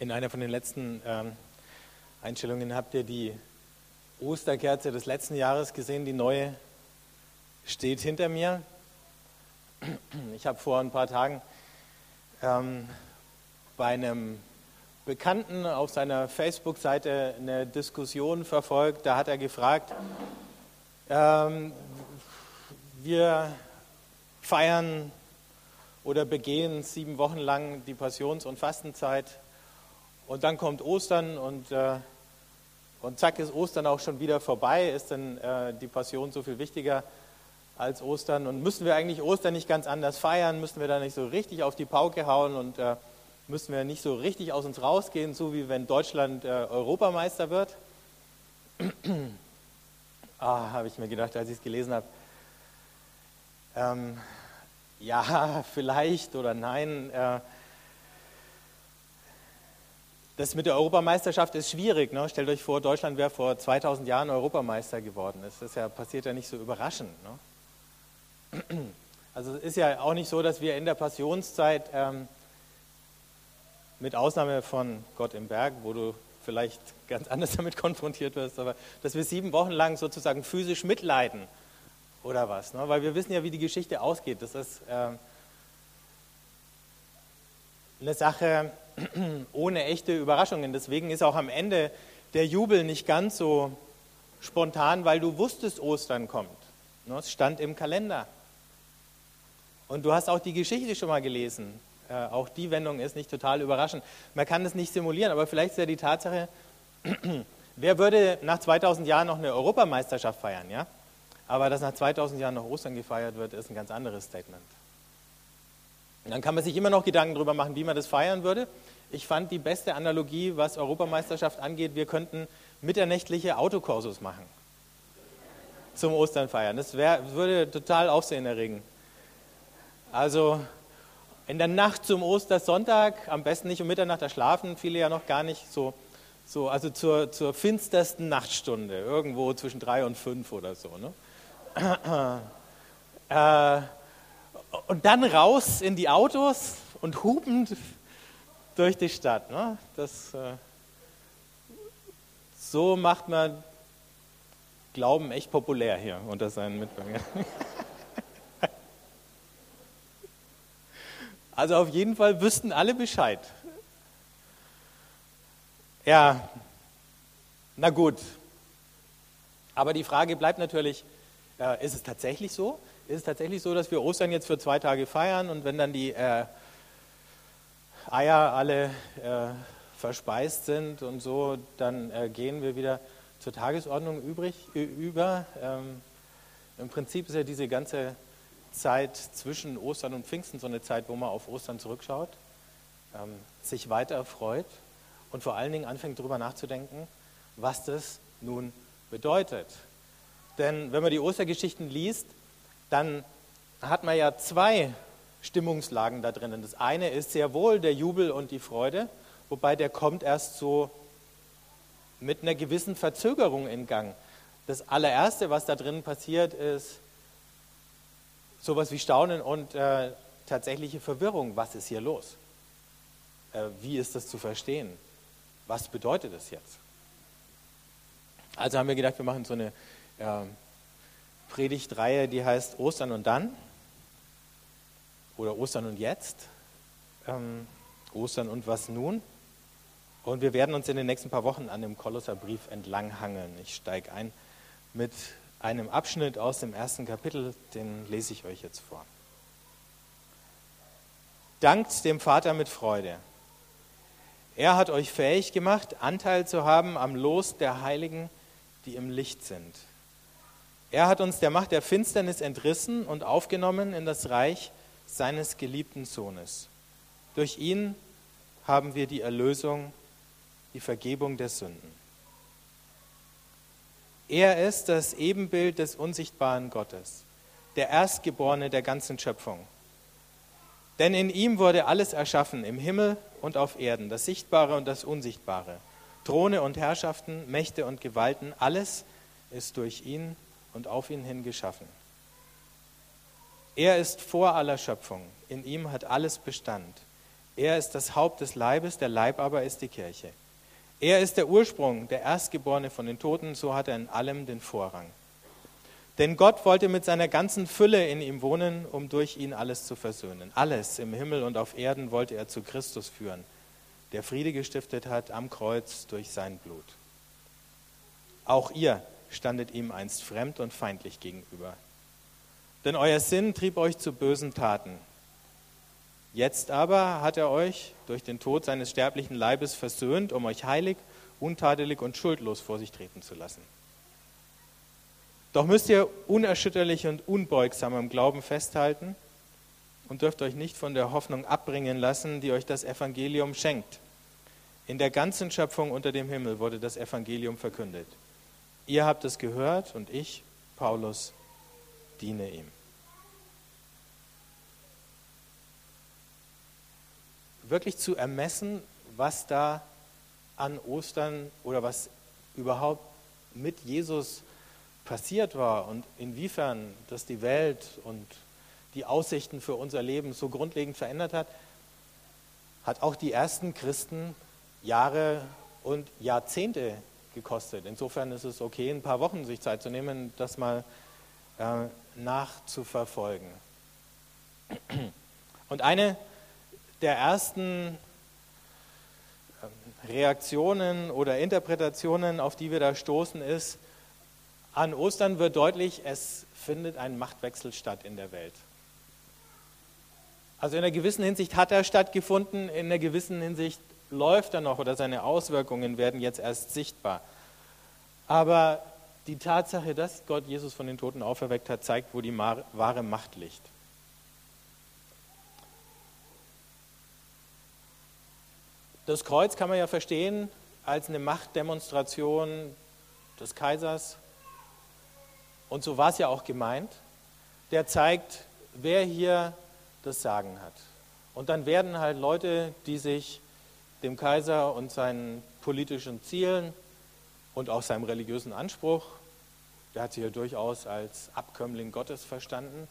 In einer von den letzten ähm, Einstellungen habt ihr die Osterkerze des letzten Jahres gesehen, die neue steht hinter mir. Ich habe vor ein paar Tagen ähm, bei einem Bekannten auf seiner Facebook-Seite eine Diskussion verfolgt. Da hat er gefragt, ähm, wir feiern oder begehen sieben Wochen lang die Passions- und Fastenzeit und dann kommt Ostern und, äh, und zack ist Ostern auch schon wieder vorbei. Ist denn äh, die Passion so viel wichtiger als Ostern? Und müssen wir eigentlich Ostern nicht ganz anders feiern? Müssen wir da nicht so richtig auf die Pauke hauen und äh, müssen wir nicht so richtig aus uns rausgehen, so wie wenn Deutschland äh, Europameister wird? ah, habe ich mir gedacht, als ich es gelesen habe. Ähm, ja, vielleicht oder nein. Äh, das mit der Europameisterschaft ist schwierig. Ne? Stellt euch vor, Deutschland wäre vor 2000 Jahren Europameister geworden. Das ist ja, passiert ja nicht so überraschend. Ne? Also es ist ja auch nicht so, dass wir in der Passionszeit, ähm, mit Ausnahme von Gott im Berg, wo du vielleicht ganz anders damit konfrontiert wirst, aber dass wir sieben Wochen lang sozusagen physisch mitleiden oder was. Ne? Weil wir wissen ja, wie die Geschichte ausgeht. Das ist äh, eine Sache, ohne echte Überraschungen. Deswegen ist auch am Ende der Jubel nicht ganz so spontan, weil du wusstest, Ostern kommt. Ne, es stand im Kalender. Und du hast auch die Geschichte schon mal gelesen. Äh, auch die Wendung ist nicht total überraschend. Man kann das nicht simulieren, aber vielleicht ist ja die Tatsache, wer würde nach 2000 Jahren noch eine Europameisterschaft feiern? Ja? Aber dass nach 2000 Jahren noch Ostern gefeiert wird, ist ein ganz anderes Statement. Dann kann man sich immer noch Gedanken darüber machen, wie man das feiern würde. Ich fand die beste Analogie, was Europameisterschaft angeht, wir könnten mitternächtliche Autokursus machen zum Ostern feiern. Das wär, würde total Aufsehen erregen. Also in der Nacht zum Ostersonntag, am besten nicht um Mitternacht, da schlafen viele ja noch gar nicht so, so also zur, zur finstersten Nachtstunde, irgendwo zwischen drei und fünf oder so. Ne? Äh, und dann raus in die Autos und hupend durch die Stadt. Ne? Das, äh, so macht man Glauben echt populär hier unter seinen Mitbürgern. Also auf jeden Fall wüssten alle Bescheid. Ja, na gut. Aber die Frage bleibt natürlich, äh, ist es tatsächlich so? Ist es tatsächlich so, dass wir Ostern jetzt für zwei Tage feiern und wenn dann die äh, Eier alle äh, verspeist sind und so, dann äh, gehen wir wieder zur Tagesordnung übrig, über. Ähm, Im Prinzip ist ja diese ganze Zeit zwischen Ostern und Pfingsten so eine Zeit, wo man auf Ostern zurückschaut, ähm, sich weiter erfreut und vor allen Dingen anfängt darüber nachzudenken, was das nun bedeutet. Denn wenn man die Ostergeschichten liest, dann hat man ja zwei Stimmungslagen da drinnen. Das eine ist sehr wohl der Jubel und die Freude, wobei der kommt erst so mit einer gewissen Verzögerung in Gang. Das allererste, was da drinnen passiert, ist sowas wie Staunen und äh, tatsächliche Verwirrung. Was ist hier los? Äh, wie ist das zu verstehen? Was bedeutet das jetzt? Also haben wir gedacht, wir machen so eine äh, Predigtreihe, die heißt Ostern und dann oder Ostern und jetzt, ähm, Ostern und was nun. Und wir werden uns in den nächsten paar Wochen an dem Kolosserbrief entlanghangeln. Ich steige ein mit einem Abschnitt aus dem ersten Kapitel, den lese ich euch jetzt vor. Dankt dem Vater mit Freude. Er hat euch fähig gemacht, Anteil zu haben am Los der Heiligen, die im Licht sind. Er hat uns der Macht der Finsternis entrissen und aufgenommen in das Reich seines geliebten Sohnes. Durch ihn haben wir die Erlösung, die Vergebung der Sünden. Er ist das Ebenbild des unsichtbaren Gottes, der Erstgeborene der ganzen Schöpfung. Denn in ihm wurde alles erschaffen, im Himmel und auf Erden, das Sichtbare und das Unsichtbare, Throne und Herrschaften, Mächte und Gewalten, alles ist durch ihn und auf ihn hin geschaffen. Er ist vor aller Schöpfung, in ihm hat alles Bestand. Er ist das Haupt des Leibes, der Leib aber ist die Kirche. Er ist der Ursprung, der Erstgeborene von den Toten, so hat er in allem den Vorrang. Denn Gott wollte mit seiner ganzen Fülle in ihm wohnen, um durch ihn alles zu versöhnen. Alles im Himmel und auf Erden wollte er zu Christus führen, der Friede gestiftet hat am Kreuz durch sein Blut. Auch ihr standet ihm einst fremd und feindlich gegenüber. Denn euer Sinn trieb euch zu bösen Taten. Jetzt aber hat er euch durch den Tod seines sterblichen Leibes versöhnt, um euch heilig, untadelig und schuldlos vor sich treten zu lassen. Doch müsst ihr unerschütterlich und unbeugsam am Glauben festhalten und dürft euch nicht von der Hoffnung abbringen lassen, die euch das Evangelium schenkt. In der ganzen Schöpfung unter dem Himmel wurde das Evangelium verkündet. Ihr habt es gehört und ich, Paulus, diene ihm. Wirklich zu ermessen, was da an Ostern oder was überhaupt mit Jesus passiert war und inwiefern das die Welt und die Aussichten für unser Leben so grundlegend verändert hat, hat auch die ersten Christen Jahre und Jahrzehnte gekostet. Insofern ist es okay, ein paar Wochen sich Zeit zu nehmen, das mal äh, nachzuverfolgen. Und eine der ersten ähm, Reaktionen oder Interpretationen, auf die wir da stoßen, ist, an Ostern wird deutlich, es findet ein Machtwechsel statt in der Welt. Also in einer gewissen Hinsicht hat er stattgefunden, in einer gewissen Hinsicht läuft er noch oder seine Auswirkungen werden jetzt erst sichtbar. Aber die Tatsache, dass Gott Jesus von den Toten auferweckt hat, zeigt, wo die wahre Macht liegt. Das Kreuz kann man ja verstehen als eine Machtdemonstration des Kaisers. Und so war es ja auch gemeint. Der zeigt, wer hier das Sagen hat. Und dann werden halt Leute, die sich dem Kaiser und seinen politischen Zielen und auch seinem religiösen Anspruch, der hat sich ja durchaus als Abkömmling Gottes verstanden,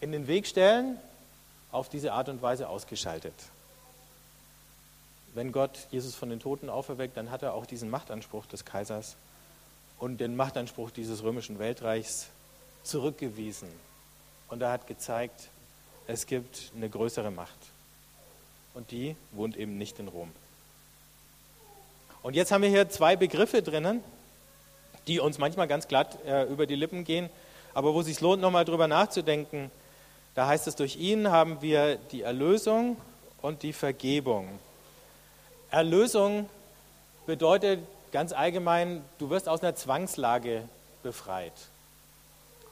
in den Weg stellen, auf diese Art und Weise ausgeschaltet. Wenn Gott Jesus von den Toten auferweckt, dann hat er auch diesen Machtanspruch des Kaisers und den Machtanspruch dieses römischen Weltreichs zurückgewiesen. Und er hat gezeigt, es gibt eine größere Macht. Und die wohnt eben nicht in Rom. Und jetzt haben wir hier zwei Begriffe drinnen, die uns manchmal ganz glatt äh, über die Lippen gehen, aber wo es sich lohnt, nochmal drüber nachzudenken. Da heißt es, durch ihn haben wir die Erlösung und die Vergebung. Erlösung bedeutet ganz allgemein, du wirst aus einer Zwangslage befreit.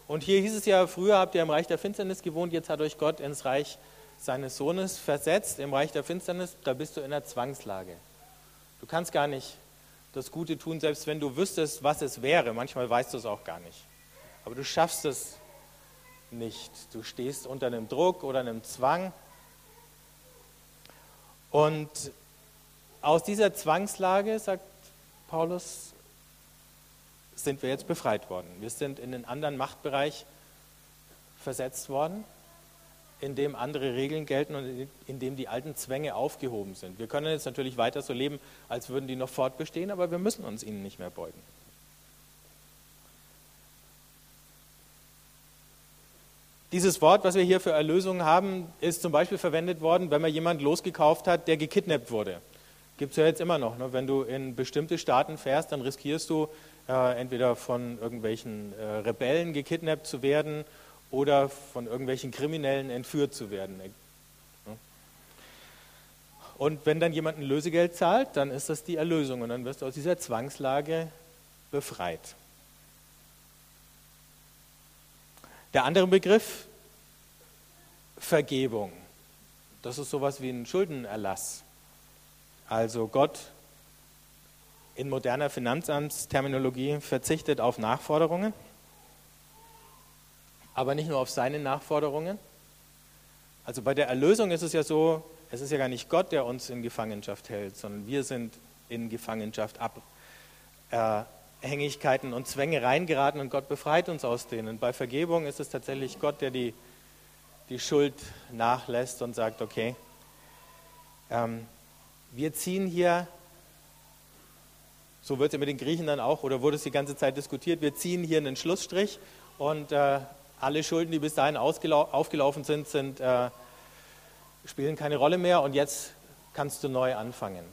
Und hier hieß es ja, früher habt ihr im Reich der Finsternis gewohnt, jetzt hat euch Gott ins Reich seines Sohnes versetzt. Im Reich der Finsternis, da bist du in einer Zwangslage. Du kannst gar nicht das Gute tun, selbst wenn du wüsstest, was es wäre. Manchmal weißt du es auch gar nicht. Aber du schaffst es nicht. Du stehst unter einem Druck oder einem Zwang. Und aus dieser Zwangslage, sagt Paulus, sind wir jetzt befreit worden. Wir sind in einen anderen Machtbereich versetzt worden, in dem andere Regeln gelten und in dem die alten Zwänge aufgehoben sind. Wir können jetzt natürlich weiter so leben, als würden die noch fortbestehen, aber wir müssen uns ihnen nicht mehr beugen. Dieses Wort, was wir hier für Erlösung haben, ist zum Beispiel verwendet worden, wenn man jemanden losgekauft hat, der gekidnappt wurde. Gibt es ja jetzt immer noch. Ne? Wenn du in bestimmte Staaten fährst, dann riskierst du äh, entweder von irgendwelchen äh, Rebellen gekidnappt zu werden oder von irgendwelchen Kriminellen entführt zu werden. Und wenn dann jemand ein Lösegeld zahlt, dann ist das die Erlösung und dann wirst du aus dieser Zwangslage befreit. Der andere Begriff, Vergebung. Das ist sowas wie ein Schuldenerlass. Also Gott in moderner Finanzamtsterminologie verzichtet auf Nachforderungen, aber nicht nur auf seine Nachforderungen. Also bei der Erlösung ist es ja so, es ist ja gar nicht Gott, der uns in Gefangenschaft hält, sondern wir sind in Gefangenschaft, Abhängigkeiten und Zwänge reingeraten und Gott befreit uns aus denen. Bei Vergebung ist es tatsächlich Gott, der die, die Schuld nachlässt und sagt, okay, ähm, wir ziehen hier, so wird es ja mit den Griechen dann auch, oder wurde es die ganze Zeit diskutiert, wir ziehen hier einen Schlussstrich und äh, alle Schulden, die bis dahin aufgelaufen sind, sind äh, spielen keine Rolle mehr und jetzt kannst du neu anfangen.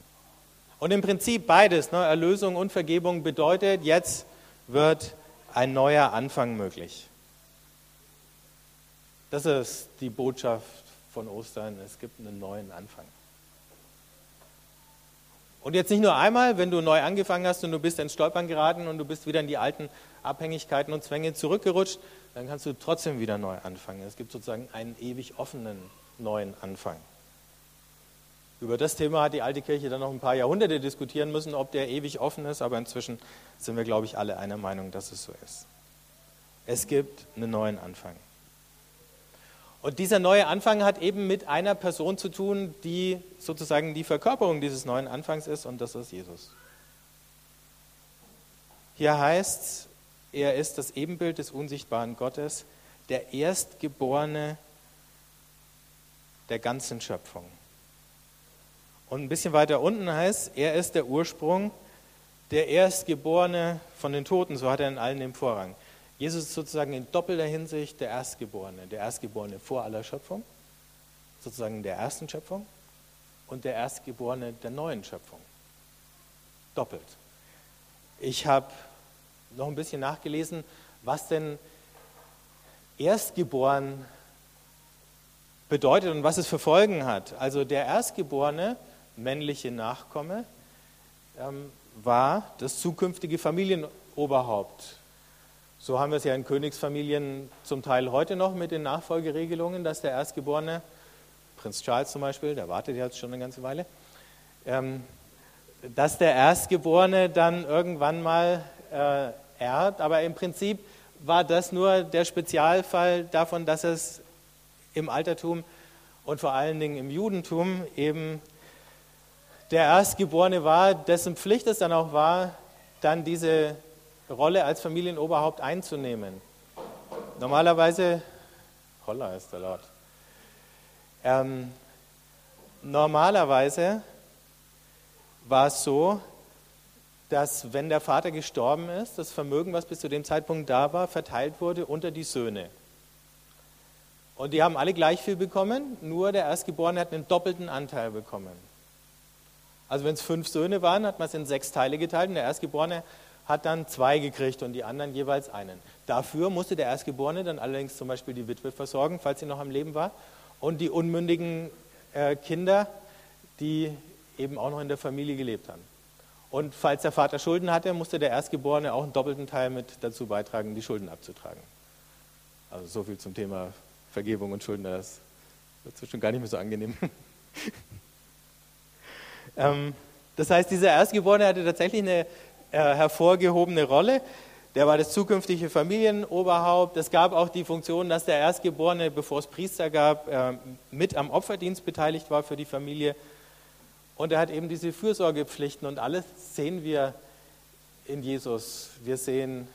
Und im Prinzip beides, ne, Erlösung und Vergebung bedeutet, jetzt wird ein neuer Anfang möglich. Das ist die Botschaft von Ostern. Es gibt einen neuen Anfang. Und jetzt nicht nur einmal, wenn du neu angefangen hast und du bist ins Stolpern geraten und du bist wieder in die alten Abhängigkeiten und Zwänge zurückgerutscht, dann kannst du trotzdem wieder neu anfangen. Es gibt sozusagen einen ewig offenen neuen Anfang. Über das Thema hat die alte Kirche dann noch ein paar Jahrhunderte diskutieren müssen, ob der ewig offen ist, aber inzwischen sind wir, glaube ich, alle einer Meinung, dass es so ist. Es gibt einen neuen Anfang. Und dieser neue Anfang hat eben mit einer Person zu tun, die sozusagen die Verkörperung dieses neuen Anfangs ist, und das ist Jesus. Hier heißt es, er ist das Ebenbild des unsichtbaren Gottes, der Erstgeborene der ganzen Schöpfung. Und ein bisschen weiter unten heißt, er ist der Ursprung, der Erstgeborene von den Toten, so hat er in allen den Vorrang. Jesus ist sozusagen in doppelter Hinsicht der Erstgeborene, der Erstgeborene vor aller Schöpfung, sozusagen der ersten Schöpfung und der Erstgeborene der neuen Schöpfung. Doppelt. Ich habe noch ein bisschen nachgelesen, was denn Erstgeboren bedeutet und was es für Folgen hat. Also der Erstgeborene, männliche Nachkomme, ähm, war das zukünftige Familienoberhaupt. So haben wir es ja in Königsfamilien zum Teil heute noch mit den Nachfolgeregelungen, dass der Erstgeborene, Prinz Charles zum Beispiel, der wartet jetzt schon eine ganze Weile, ähm, dass der Erstgeborene dann irgendwann mal erbt. Aber im Prinzip war das nur der Spezialfall davon, dass es im Altertum und vor allen Dingen im Judentum eben der Erstgeborene war, dessen Pflicht es dann auch war, dann diese Rolle als Familienoberhaupt einzunehmen. Normalerweise, holla ist der laut, ähm, normalerweise war es so, dass wenn der Vater gestorben ist, das Vermögen, was bis zu dem Zeitpunkt da war, verteilt wurde unter die Söhne. Und die haben alle gleich viel bekommen, nur der Erstgeborene hat einen doppelten Anteil bekommen. Also wenn es fünf Söhne waren, hat man es in sechs Teile geteilt und der Erstgeborene hat dann zwei gekriegt und die anderen jeweils einen. Dafür musste der Erstgeborene dann allerdings zum Beispiel die Witwe versorgen, falls sie noch am Leben war, und die unmündigen äh, Kinder, die eben auch noch in der Familie gelebt haben. Und falls der Vater Schulden hatte, musste der Erstgeborene auch einen doppelten Teil mit dazu beitragen, die Schulden abzutragen. Also so viel zum Thema Vergebung und Schulden, das wird schon gar nicht mehr so angenehm. ähm, das heißt, dieser Erstgeborene hatte tatsächlich eine äh, hervorgehobene Rolle. Der war das zukünftige Familienoberhaupt. Es gab auch die Funktion, dass der Erstgeborene, bevor es Priester gab, äh, mit am Opferdienst beteiligt war für die Familie. Und er hat eben diese Fürsorgepflichten und alles sehen wir in Jesus. Wir sehen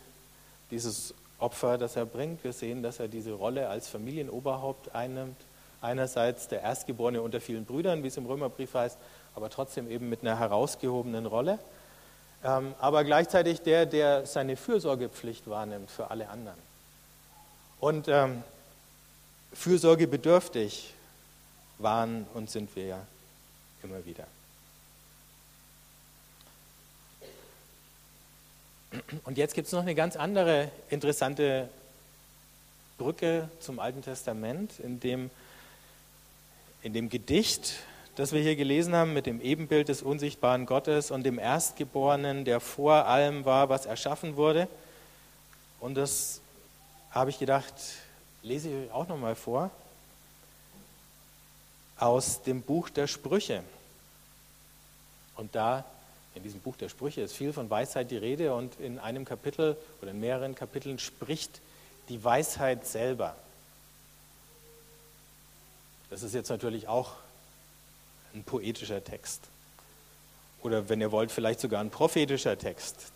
dieses Opfer, das er bringt. Wir sehen, dass er diese Rolle als Familienoberhaupt einnimmt. Einerseits der Erstgeborene unter vielen Brüdern, wie es im Römerbrief heißt, aber trotzdem eben mit einer herausgehobenen Rolle. Ähm, aber gleichzeitig der, der seine Fürsorgepflicht wahrnimmt für alle anderen. Und ähm, fürsorgebedürftig waren und sind wir ja immer wieder. Und jetzt gibt es noch eine ganz andere interessante Brücke zum Alten Testament, in dem, in dem Gedicht, das wir hier gelesen haben, mit dem Ebenbild des unsichtbaren Gottes und dem Erstgeborenen, der vor allem war, was erschaffen wurde. Und das habe ich gedacht, lese ich euch auch nochmal vor, aus dem Buch der Sprüche. Und da in diesem Buch der Sprüche ist viel von Weisheit die Rede und in einem Kapitel oder in mehreren Kapiteln spricht die Weisheit selber. Das ist jetzt natürlich auch ein poetischer Text. Oder wenn ihr wollt, vielleicht sogar ein prophetischer Text,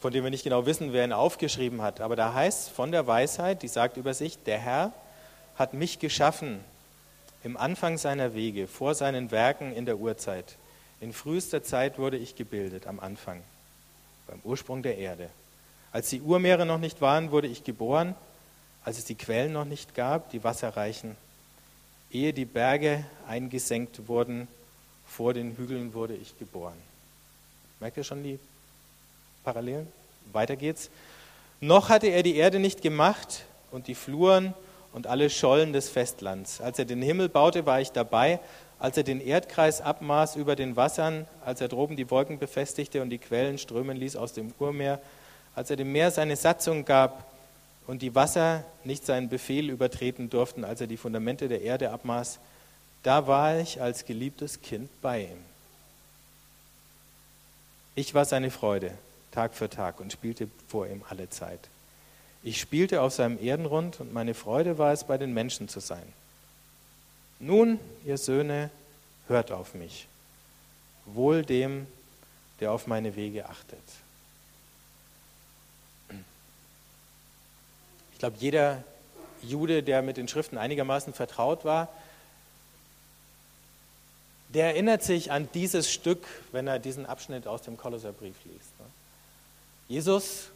von dem wir nicht genau wissen, wer ihn aufgeschrieben hat. Aber da heißt von der Weisheit, die sagt über sich, der Herr hat mich geschaffen im Anfang seiner Wege, vor seinen Werken in der Urzeit. In frühester Zeit wurde ich gebildet, am Anfang, beim Ursprung der Erde. Als die Urmeere noch nicht waren, wurde ich geboren, als es die Quellen noch nicht gab, die wasserreichen. Ehe die Berge eingesenkt wurden, vor den Hügeln wurde ich geboren. Merkt ihr schon die Parallelen? Weiter geht's. Noch hatte er die Erde nicht gemacht und die Fluren und alle Schollen des Festlands. Als er den Himmel baute, war ich dabei. Als er den Erdkreis abmaß über den Wassern, als er droben die Wolken befestigte und die Quellen strömen ließ aus dem Urmeer, als er dem Meer seine Satzung gab und die Wasser nicht seinen Befehl übertreten durften, als er die Fundamente der Erde abmaß, da war ich als geliebtes Kind bei ihm. Ich war seine Freude, Tag für Tag, und spielte vor ihm alle Zeit. Ich spielte auf seinem Erdenrund, und meine Freude war es, bei den Menschen zu sein. Nun, ihr Söhne, hört auf mich, wohl dem, der auf meine Wege achtet. Ich glaube, jeder Jude, der mit den Schriften einigermaßen vertraut war, der erinnert sich an dieses Stück, wenn er diesen Abschnitt aus dem Kolosserbrief liest. Ne? Jesus,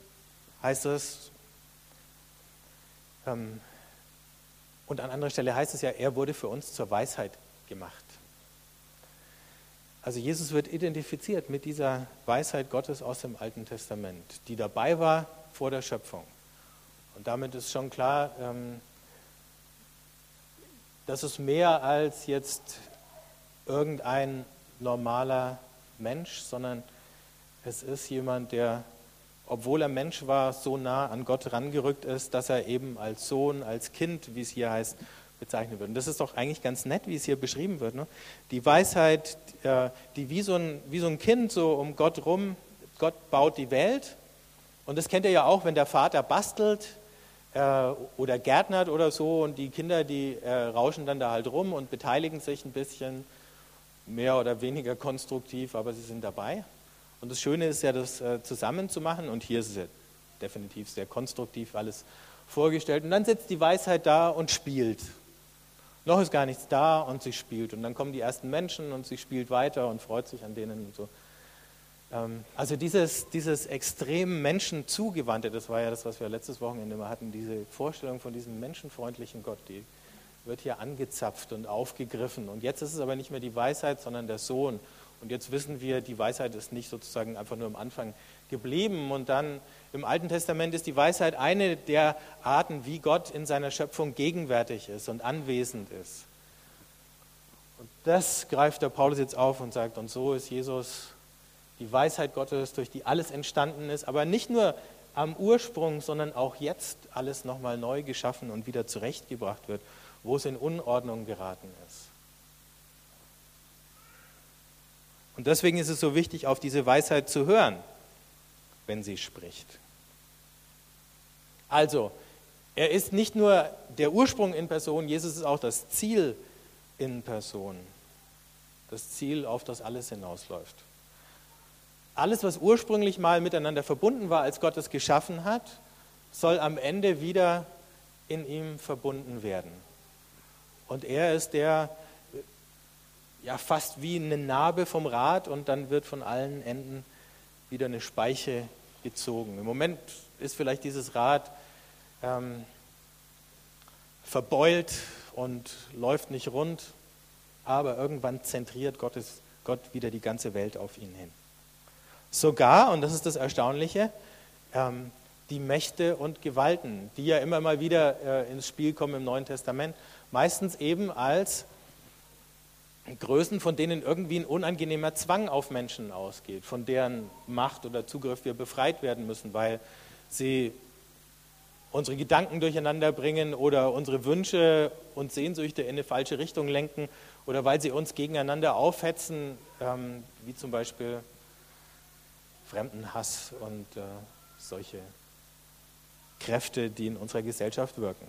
heißt es, ähm, und an anderer Stelle heißt es ja, er wurde für uns zur Weisheit gemacht. Also Jesus wird identifiziert mit dieser Weisheit Gottes aus dem Alten Testament, die dabei war vor der Schöpfung. Und damit ist schon klar, ähm, dass es mehr als jetzt irgendein normaler Mensch, sondern es ist jemand, der, obwohl er Mensch war, so nah an Gott rangerückt ist, dass er eben als Sohn, als Kind, wie es hier heißt, bezeichnet wird. Und das ist doch eigentlich ganz nett, wie es hier beschrieben wird. Ne? Die Weisheit, äh, die wie so, ein, wie so ein Kind so um Gott rum, Gott baut die Welt. Und das kennt ihr ja auch, wenn der Vater bastelt äh, oder gärtnert oder so und die Kinder, die äh, rauschen dann da halt rum und beteiligen sich ein bisschen mehr oder weniger konstruktiv, aber sie sind dabei. Und das Schöne ist ja, das äh, zusammen zu machen. Und hier ist es ja definitiv sehr konstruktiv alles vorgestellt. Und dann sitzt die Weisheit da und spielt. Noch ist gar nichts da und sie spielt. Und dann kommen die ersten Menschen und sie spielt weiter und freut sich an denen und so. Ähm, also dieses, dieses extrem menschenzugewandte, das war ja das, was wir letztes Wochenende mal hatten, diese Vorstellung von diesem menschenfreundlichen Gott, die wird hier angezapft und aufgegriffen. Und jetzt ist es aber nicht mehr die Weisheit, sondern der Sohn. Und jetzt wissen wir, die Weisheit ist nicht sozusagen einfach nur am Anfang geblieben. Und dann im Alten Testament ist die Weisheit eine der Arten, wie Gott in seiner Schöpfung gegenwärtig ist und anwesend ist. Und das greift der Paulus jetzt auf und sagt, und so ist Jesus die Weisheit Gottes, durch die alles entstanden ist, aber nicht nur am Ursprung, sondern auch jetzt alles nochmal neu geschaffen und wieder zurechtgebracht wird wo es in Unordnung geraten ist. Und deswegen ist es so wichtig, auf diese Weisheit zu hören, wenn sie spricht. Also, er ist nicht nur der Ursprung in Person, Jesus ist auch das Ziel in Person. Das Ziel, auf das alles hinausläuft. Alles, was ursprünglich mal miteinander verbunden war, als Gott es geschaffen hat, soll am Ende wieder in ihm verbunden werden. Und er ist der, ja, fast wie eine Narbe vom Rad und dann wird von allen Enden wieder eine Speiche gezogen. Im Moment ist vielleicht dieses Rad ähm, verbeult und läuft nicht rund, aber irgendwann zentriert Gottes, Gott wieder die ganze Welt auf ihn hin. Sogar, und das ist das Erstaunliche, ähm, die Mächte und Gewalten, die ja immer mal wieder äh, ins Spiel kommen im Neuen Testament, meistens eben als Größen, von denen irgendwie ein unangenehmer Zwang auf Menschen ausgeht, von deren Macht oder Zugriff wir befreit werden müssen, weil sie unsere Gedanken durcheinander bringen oder unsere Wünsche und Sehnsüchte in eine falsche Richtung lenken oder weil sie uns gegeneinander aufhetzen, ähm, wie zum Beispiel Fremdenhass und äh, solche Kräfte, die in unserer Gesellschaft wirken.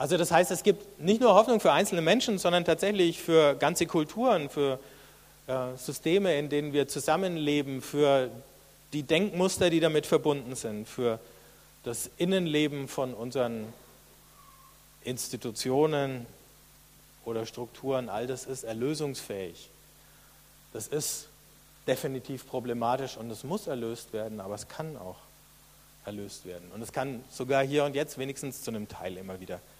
Also das heißt, es gibt nicht nur Hoffnung für einzelne Menschen, sondern tatsächlich für ganze Kulturen, für äh, Systeme, in denen wir zusammenleben, für die Denkmuster, die damit verbunden sind, für das Innenleben von unseren Institutionen, oder Strukturen, all das ist erlösungsfähig. Das ist definitiv problematisch und es muss erlöst werden, aber es kann auch erlöst werden. Und es kann sogar hier und jetzt wenigstens zu einem Teil immer wieder ähm,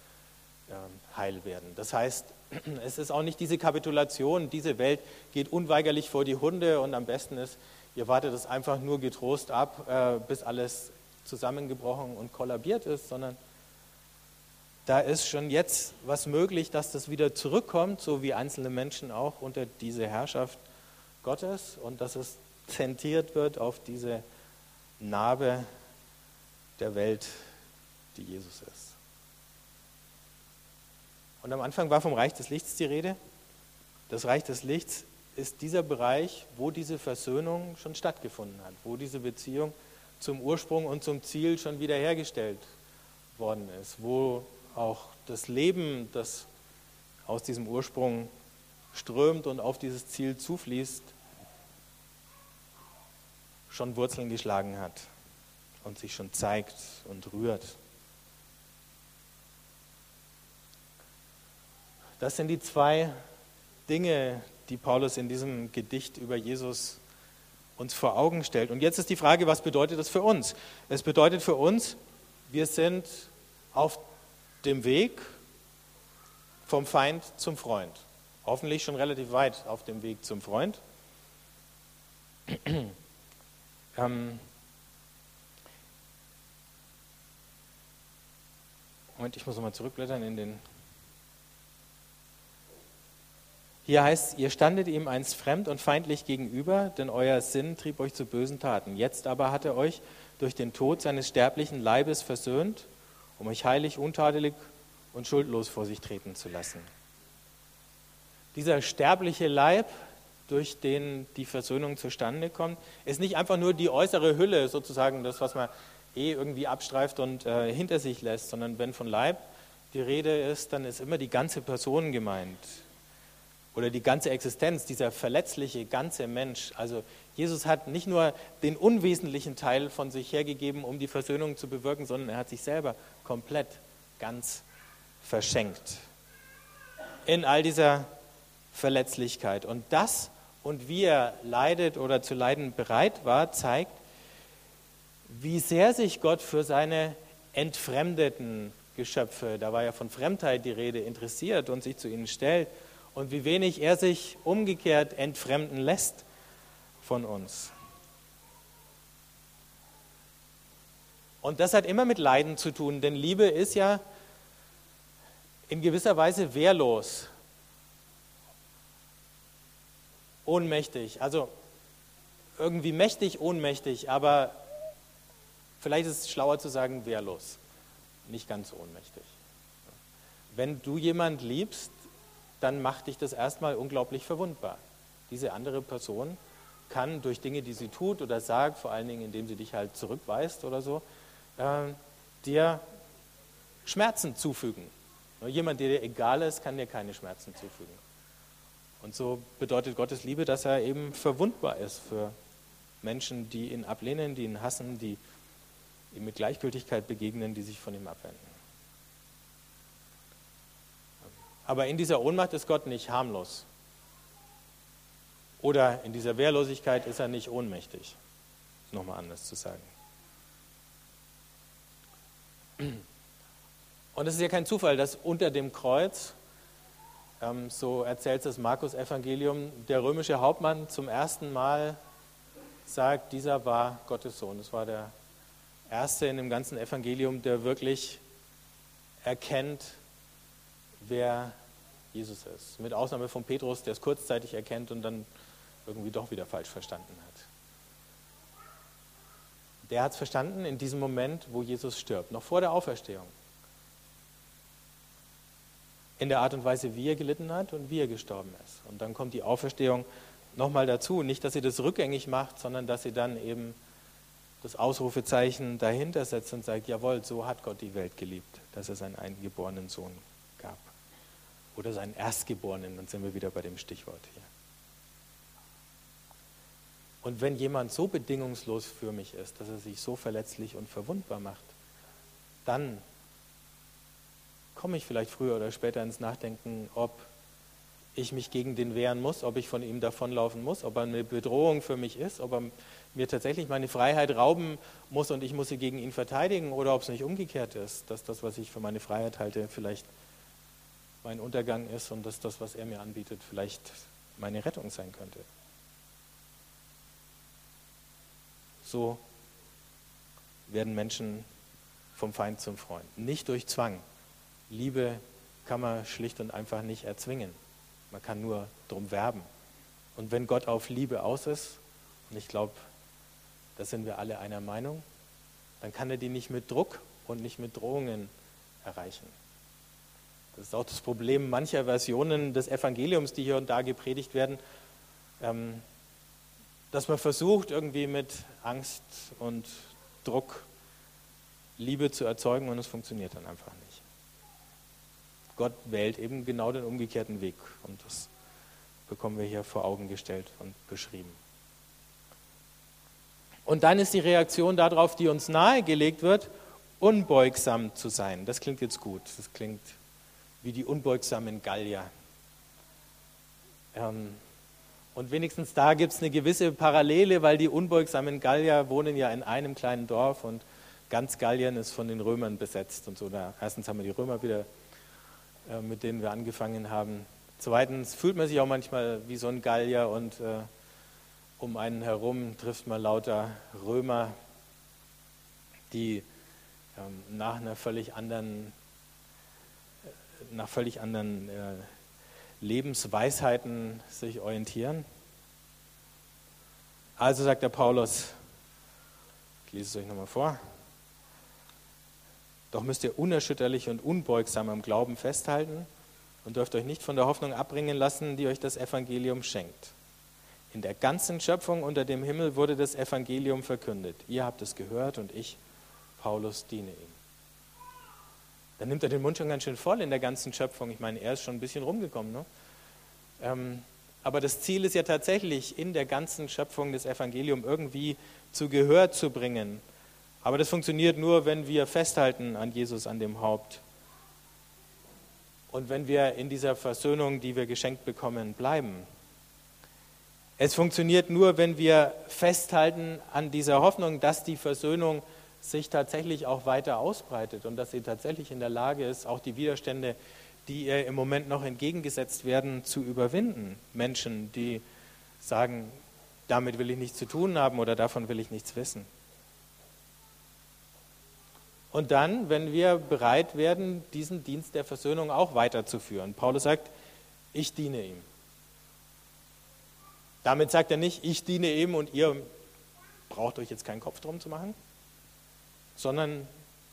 heil werden. Das heißt, es ist auch nicht diese Kapitulation, diese Welt geht unweigerlich vor die Hunde und am besten ist, ihr wartet es einfach nur getrost ab, äh, bis alles zusammengebrochen und kollabiert ist, sondern da ist schon jetzt was möglich, dass das wieder zurückkommt, so wie einzelne Menschen auch unter diese Herrschaft Gottes und dass es zentriert wird auf diese Narbe der Welt, die Jesus ist. Und am Anfang war vom Reich des Lichts die Rede. Das Reich des Lichts ist dieser Bereich, wo diese Versöhnung schon stattgefunden hat, wo diese Beziehung zum Ursprung und zum Ziel schon wiederhergestellt worden ist, wo auch das Leben, das aus diesem Ursprung strömt und auf dieses Ziel zufließt, schon Wurzeln geschlagen hat und sich schon zeigt und rührt. Das sind die zwei Dinge, die Paulus in diesem Gedicht über Jesus uns vor Augen stellt. Und jetzt ist die Frage, was bedeutet das für uns? Es bedeutet für uns, wir sind auf dem Weg vom Feind zum Freund. Hoffentlich schon relativ weit auf dem Weg zum Freund. ähm, Moment, ich muss nochmal zurückblättern in den. Hier heißt, ihr standet ihm einst fremd und feindlich gegenüber, denn euer Sinn trieb euch zu bösen Taten. Jetzt aber hat er euch durch den Tod seines sterblichen Leibes versöhnt um euch heilig, untadelig und schuldlos vor sich treten zu lassen. Dieser sterbliche Leib, durch den die Versöhnung zustande kommt, ist nicht einfach nur die äußere Hülle, sozusagen das, was man eh irgendwie abstreift und äh, hinter sich lässt, sondern wenn von Leib die Rede ist, dann ist immer die ganze Person gemeint oder die ganze Existenz, dieser verletzliche ganze Mensch. Also Jesus hat nicht nur den unwesentlichen Teil von sich hergegeben, um die Versöhnung zu bewirken, sondern er hat sich selber komplett, ganz verschenkt. In all dieser Verletzlichkeit. Und das und wie er leidet oder zu leiden bereit war, zeigt, wie sehr sich Gott für seine entfremdeten Geschöpfe, da war ja von Fremdheit die Rede, interessiert und sich zu ihnen stellt und wie wenig er sich umgekehrt entfremden lässt von uns. Und das hat immer mit Leiden zu tun, denn Liebe ist ja in gewisser Weise wehrlos, ohnmächtig, also irgendwie mächtig, ohnmächtig, aber vielleicht ist es schlauer zu sagen wehrlos, nicht ganz ohnmächtig. Wenn du jemand liebst, dann macht dich das erstmal unglaublich verwundbar. Diese andere Person kann durch Dinge, die sie tut oder sagt, vor allen Dingen indem sie dich halt zurückweist oder so, äh, dir Schmerzen zufügen. Nur jemand, der dir egal ist, kann dir keine Schmerzen zufügen. Und so bedeutet Gottes Liebe, dass er eben verwundbar ist für Menschen, die ihn ablehnen, die ihn hassen, die ihm mit Gleichgültigkeit begegnen, die sich von ihm abwenden. Aber in dieser Ohnmacht ist Gott nicht harmlos. Oder in dieser Wehrlosigkeit ist er nicht ohnmächtig. Nochmal anders zu sagen. Und es ist ja kein Zufall, dass unter dem Kreuz, ähm, so erzählt das Markus-Evangelium, der römische Hauptmann zum ersten Mal sagt, dieser war Gottes Sohn. Das war der erste in dem ganzen Evangelium, der wirklich erkennt, wer Jesus ist. Mit Ausnahme von Petrus, der es kurzzeitig erkennt und dann irgendwie doch wieder falsch verstanden hat. Der hat es verstanden in diesem Moment, wo Jesus stirbt, noch vor der Auferstehung. In der Art und Weise, wie er gelitten hat und wie er gestorben ist. Und dann kommt die Auferstehung nochmal dazu. Nicht, dass sie das rückgängig macht, sondern dass sie dann eben das Ausrufezeichen dahinter setzt und sagt, jawohl, so hat Gott die Welt geliebt, dass er seinen eingeborenen Sohn gab. Oder seinen Erstgeborenen, dann sind wir wieder bei dem Stichwort hier. Und wenn jemand so bedingungslos für mich ist, dass er sich so verletzlich und verwundbar macht, dann komme ich vielleicht früher oder später ins Nachdenken, ob ich mich gegen den wehren muss, ob ich von ihm davonlaufen muss, ob er eine Bedrohung für mich ist, ob er mir tatsächlich meine Freiheit rauben muss und ich muss sie gegen ihn verteidigen oder ob es nicht umgekehrt ist, dass das, was ich für meine Freiheit halte, vielleicht mein Untergang ist und dass das, was er mir anbietet, vielleicht meine Rettung sein könnte. So werden Menschen vom Feind zum Freund. Nicht durch Zwang. Liebe kann man schlicht und einfach nicht erzwingen. Man kann nur drum werben. Und wenn Gott auf Liebe aus ist, und ich glaube, da sind wir alle einer Meinung, dann kann er die nicht mit Druck und nicht mit Drohungen erreichen. Das ist auch das Problem mancher Versionen des Evangeliums, die hier und da gepredigt werden, ähm, dass man versucht, irgendwie mit Angst und Druck Liebe zu erzeugen und es funktioniert dann einfach nicht. Gott wählt eben genau den umgekehrten Weg und das bekommen wir hier vor Augen gestellt und beschrieben. Und dann ist die Reaktion darauf, die uns nahegelegt wird, unbeugsam zu sein. Das klingt jetzt gut. Das klingt wie die unbeugsamen Gallier. Ähm, und wenigstens da gibt es eine gewisse Parallele, weil die unbeugsamen Gallier wohnen ja in einem kleinen Dorf und ganz Gallien ist von den Römern besetzt und so. Da, erstens haben wir die Römer wieder äh, mit denen wir angefangen haben. Zweitens fühlt man sich auch manchmal wie so ein Gallier und äh, um einen herum trifft man lauter Römer, die ähm, nach einer völlig anderen, nach völlig anderen äh, Lebensweisheiten sich orientieren. Also sagt der Paulus, ich lese es euch nochmal vor, doch müsst ihr unerschütterlich und unbeugsam am Glauben festhalten und dürft euch nicht von der Hoffnung abbringen lassen, die euch das Evangelium schenkt. In der ganzen Schöpfung unter dem Himmel wurde das Evangelium verkündet. Ihr habt es gehört und ich, Paulus, diene ihm. Dann nimmt er den Mund schon ganz schön voll in der ganzen Schöpfung. Ich meine, er ist schon ein bisschen rumgekommen. Ne? Ähm, aber das Ziel ist ja tatsächlich, in der ganzen Schöpfung das Evangelium irgendwie zu Gehör zu bringen aber das funktioniert nur, wenn wir festhalten an Jesus, an dem Haupt. Und wenn wir in dieser Versöhnung, die wir geschenkt bekommen, bleiben. Es funktioniert nur, wenn wir festhalten an dieser Hoffnung, dass die Versöhnung sich tatsächlich auch weiter ausbreitet und dass sie tatsächlich in der Lage ist, auch die Widerstände, die ihr im Moment noch entgegengesetzt werden, zu überwinden. Menschen, die sagen, damit will ich nichts zu tun haben oder davon will ich nichts wissen. Und dann, wenn wir bereit werden, diesen Dienst der Versöhnung auch weiterzuführen. Paulus sagt, ich diene ihm. Damit sagt er nicht, ich diene ihm und ihr braucht euch jetzt keinen Kopf drum zu machen, sondern,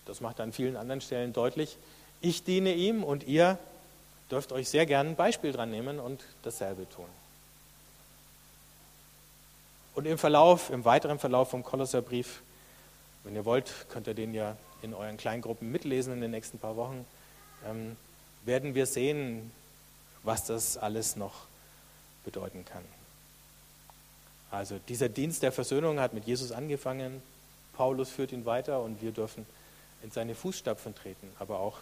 das macht er an vielen anderen Stellen deutlich, ich diene ihm und ihr dürft euch sehr gerne ein Beispiel dran nehmen und dasselbe tun. Und im Verlauf, im weiteren Verlauf vom Kolosserbrief, wenn ihr wollt, könnt ihr den ja in euren Kleingruppen mitlesen in den nächsten paar Wochen, ähm, werden wir sehen, was das alles noch bedeuten kann. Also dieser Dienst der Versöhnung hat mit Jesus angefangen, Paulus führt ihn weiter und wir dürfen in seine Fußstapfen treten, aber auch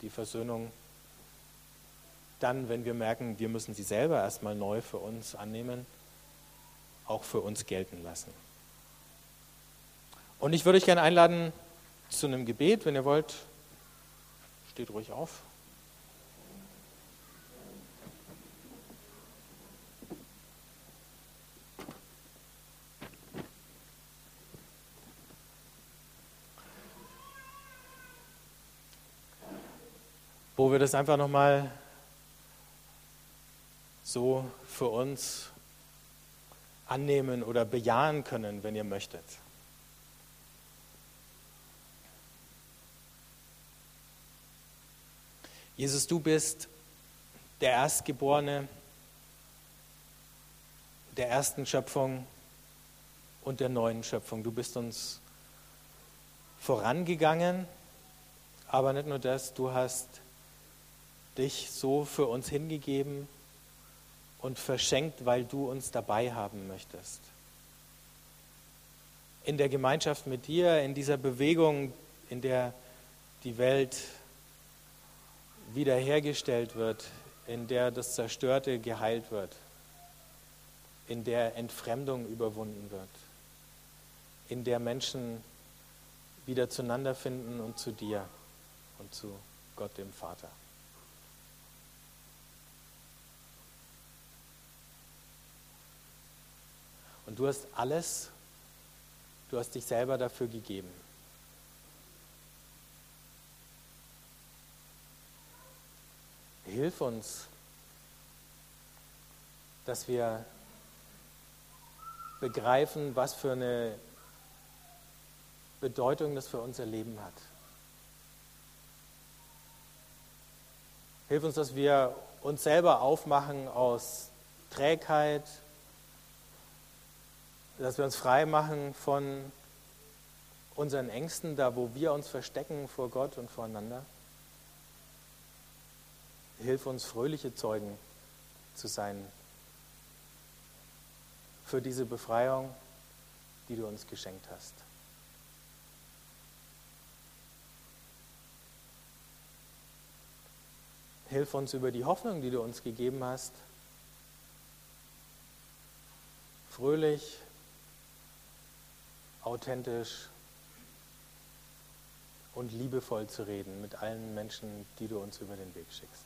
die Versöhnung dann, wenn wir merken, wir müssen sie selber erstmal neu für uns annehmen, auch für uns gelten lassen. Und ich würde euch gerne einladen, zu einem Gebet, wenn ihr wollt. Steht ruhig auf. Wo wir das einfach nochmal so für uns annehmen oder bejahen können, wenn ihr möchtet. Jesus, du bist der Erstgeborene der ersten Schöpfung und der neuen Schöpfung. Du bist uns vorangegangen, aber nicht nur das, du hast dich so für uns hingegeben und verschenkt, weil du uns dabei haben möchtest. In der Gemeinschaft mit dir, in dieser Bewegung, in der die Welt wiederhergestellt wird, in der das Zerstörte geheilt wird, in der Entfremdung überwunden wird, in der Menschen wieder zueinander finden und zu dir und zu Gott dem Vater. Und du hast alles, du hast dich selber dafür gegeben. Hilf uns, dass wir begreifen, was für eine Bedeutung das für unser Leben hat. Hilf uns, dass wir uns selber aufmachen aus Trägheit, dass wir uns frei machen von unseren Ängsten, da wo wir uns verstecken vor Gott und voreinander. Hilf uns, fröhliche Zeugen zu sein für diese Befreiung, die du uns geschenkt hast. Hilf uns über die Hoffnung, die du uns gegeben hast, fröhlich, authentisch und liebevoll zu reden mit allen Menschen, die du uns über den Weg schickst.